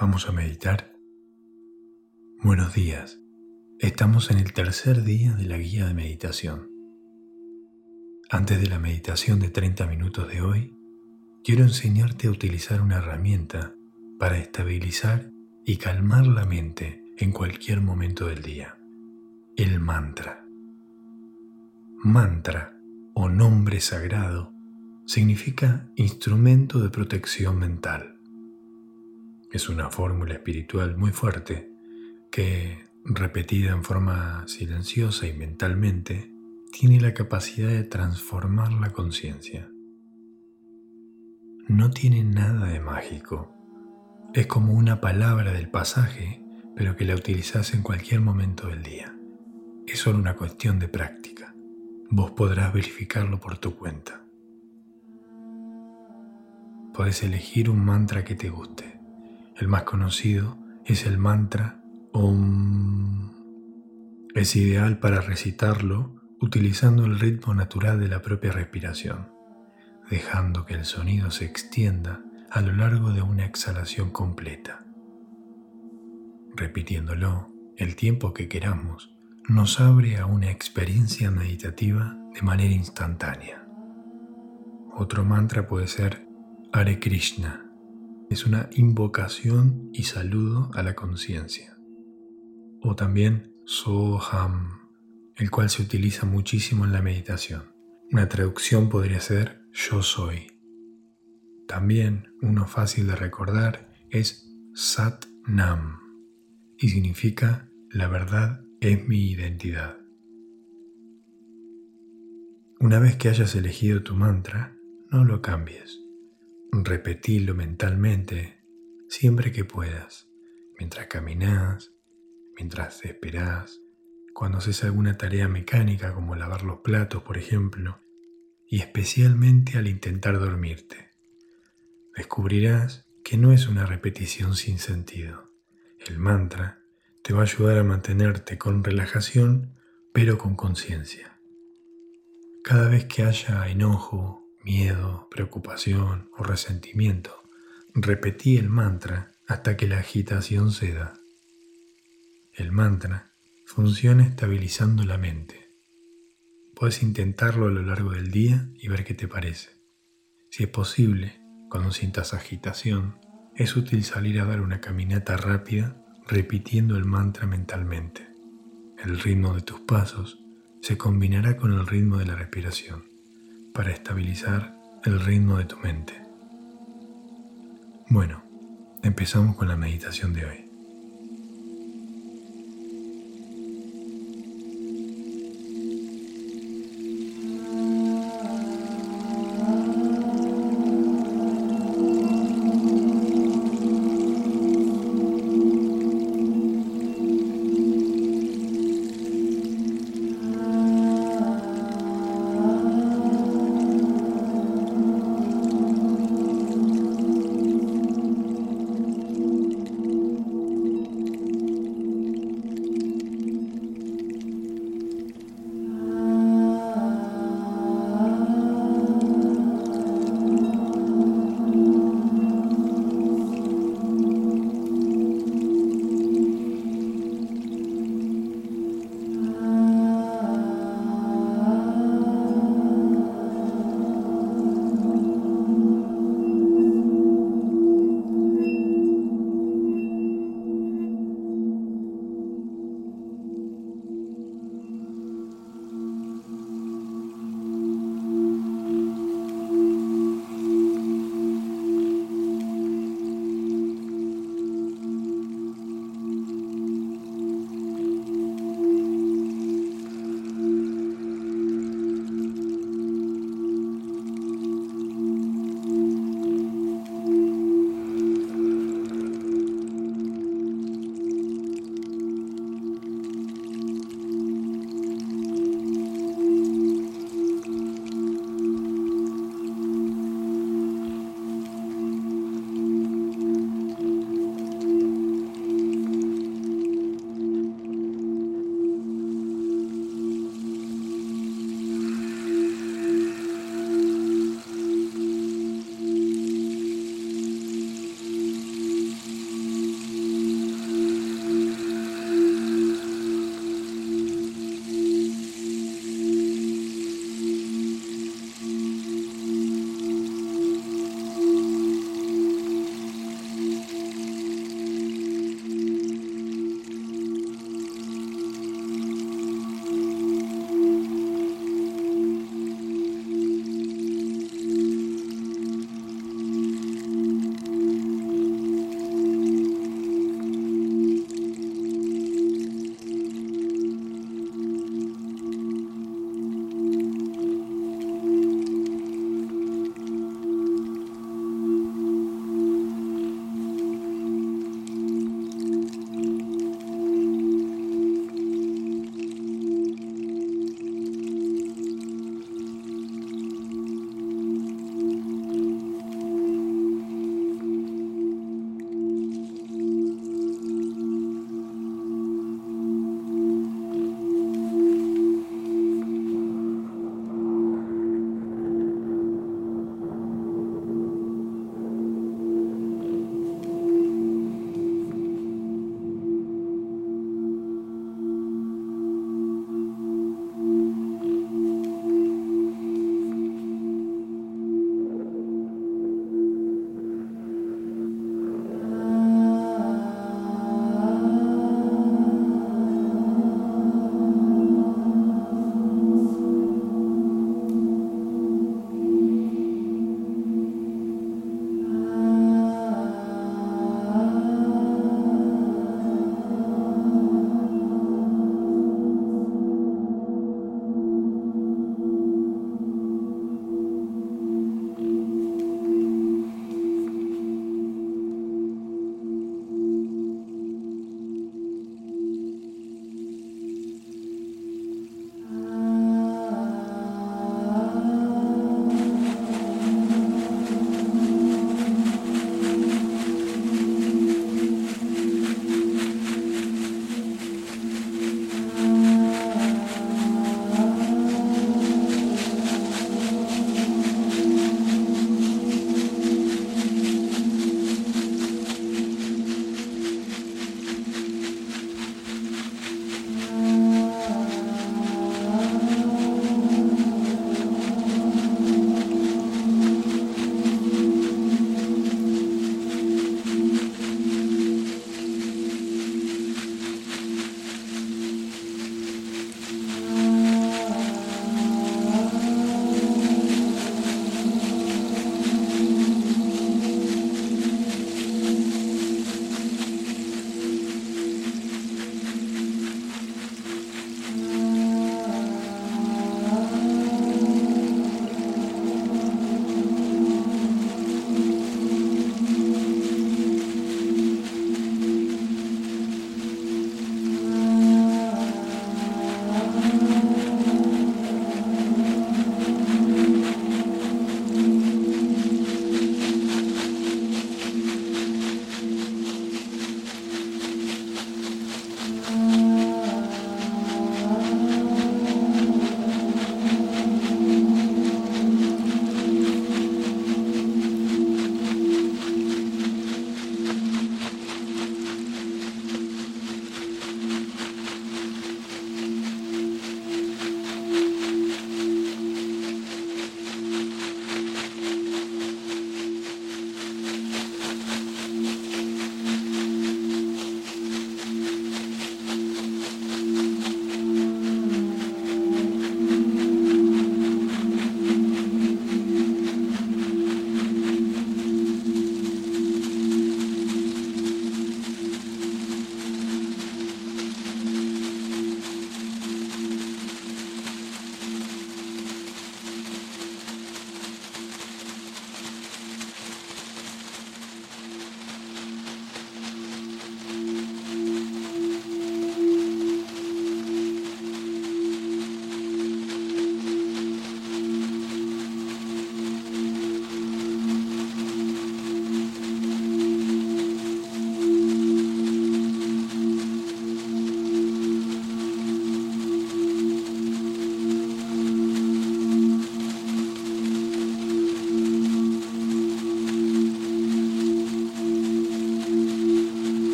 Vamos a meditar. Buenos días. Estamos en el tercer día de la guía de meditación. Antes de la meditación de 30 minutos de hoy, quiero enseñarte a utilizar una herramienta para estabilizar y calmar la mente en cualquier momento del día. El mantra. Mantra o nombre sagrado significa instrumento de protección mental es una fórmula espiritual muy fuerte que, repetida en forma silenciosa y mentalmente, tiene la capacidad de transformar la conciencia. No tiene nada de mágico. Es como una palabra del pasaje, pero que la utilizas en cualquier momento del día. Es solo una cuestión de práctica. Vos podrás verificarlo por tu cuenta. Podés elegir un mantra que te guste el más conocido es el mantra Om. Es ideal para recitarlo utilizando el ritmo natural de la propia respiración, dejando que el sonido se extienda a lo largo de una exhalación completa. Repitiéndolo el tiempo que queramos nos abre a una experiencia meditativa de manera instantánea. Otro mantra puede ser Hare Krishna es una invocación y saludo a la conciencia. O también Soham, el cual se utiliza muchísimo en la meditación. Una traducción podría ser yo soy. También uno fácil de recordar es Sat Nam y significa la verdad es mi identidad. Una vez que hayas elegido tu mantra, no lo cambies Repetilo mentalmente siempre que puedas, mientras caminas, mientras esperás, cuando haces alguna tarea mecánica como lavar los platos, por ejemplo, y especialmente al intentar dormirte. Descubrirás que no es una repetición sin sentido. El mantra te va a ayudar a mantenerte con relajación, pero con conciencia. Cada vez que haya enojo, miedo, preocupación o resentimiento, repetí el mantra hasta que la agitación ceda. El mantra funciona estabilizando la mente. Puedes intentarlo a lo largo del día y ver qué te parece. Si es posible, cuando sientas agitación, es útil salir a dar una caminata rápida repitiendo el mantra mentalmente. El ritmo de tus pasos se combinará con el ritmo de la respiración para estabilizar el ritmo de tu mente. Bueno, empezamos con la meditación de hoy.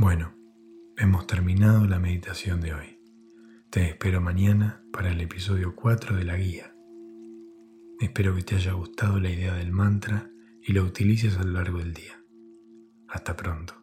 Bueno, hemos terminado la meditación de hoy. Te espero mañana para el episodio 4 de la guía. Espero que te haya gustado la idea del mantra y lo utilices a lo largo del día. Hasta pronto.